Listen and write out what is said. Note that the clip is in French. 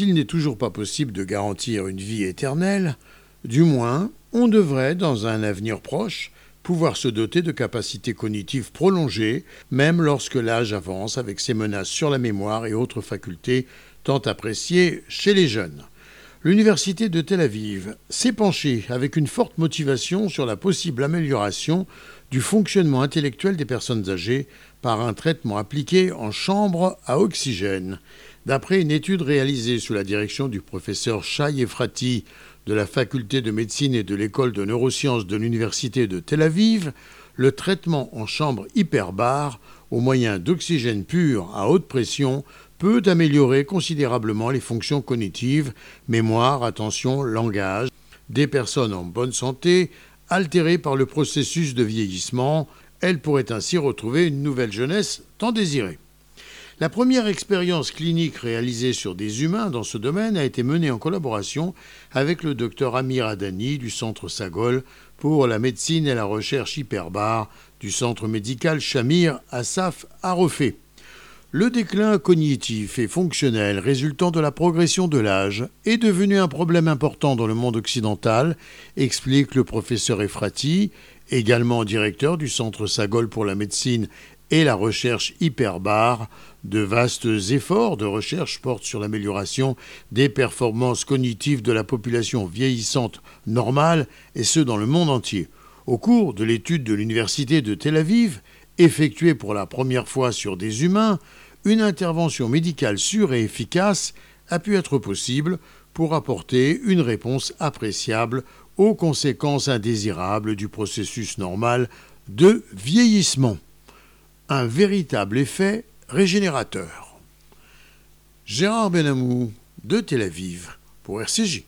s'il n'est toujours pas possible de garantir une vie éternelle, du moins on devrait, dans un avenir proche, pouvoir se doter de capacités cognitives prolongées, même lorsque l'âge avance avec ses menaces sur la mémoire et autres facultés tant appréciées chez les jeunes. L'Université de Tel Aviv s'est penchée avec une forte motivation sur la possible amélioration du fonctionnement intellectuel des personnes âgées par un traitement appliqué en chambre à oxygène. D'après une étude réalisée sous la direction du professeur Shai Efrati de la faculté de médecine et de l'école de neurosciences de l'université de Tel Aviv, le traitement en chambre hyperbare au moyen d'oxygène pur à haute pression peut améliorer considérablement les fonctions cognitives, mémoire, attention, langage, des personnes en bonne santé, altérées par le processus de vieillissement. Elles pourraient ainsi retrouver une nouvelle jeunesse tant désirée. La première expérience clinique réalisée sur des humains dans ce domaine a été menée en collaboration avec le docteur Amir Adani du Centre Sagol pour la médecine et la recherche hyperbare du Centre médical Shamir Assaf Refait. Le déclin cognitif et fonctionnel résultant de la progression de l'âge est devenu un problème important dans le monde occidental, explique le professeur Efrati, également directeur du Centre Sagol pour la médecine et la recherche hyperbare. De vastes efforts de recherche portent sur l'amélioration des performances cognitives de la population vieillissante normale, et ce dans le monde entier. Au cours de l'étude de l'Université de Tel Aviv, effectuée pour la première fois sur des humains, une intervention médicale sûre et efficace a pu être possible pour apporter une réponse appréciable aux conséquences indésirables du processus normal de vieillissement un véritable effet régénérateur. Gérard Benamou de Tel Aviv pour RCJ.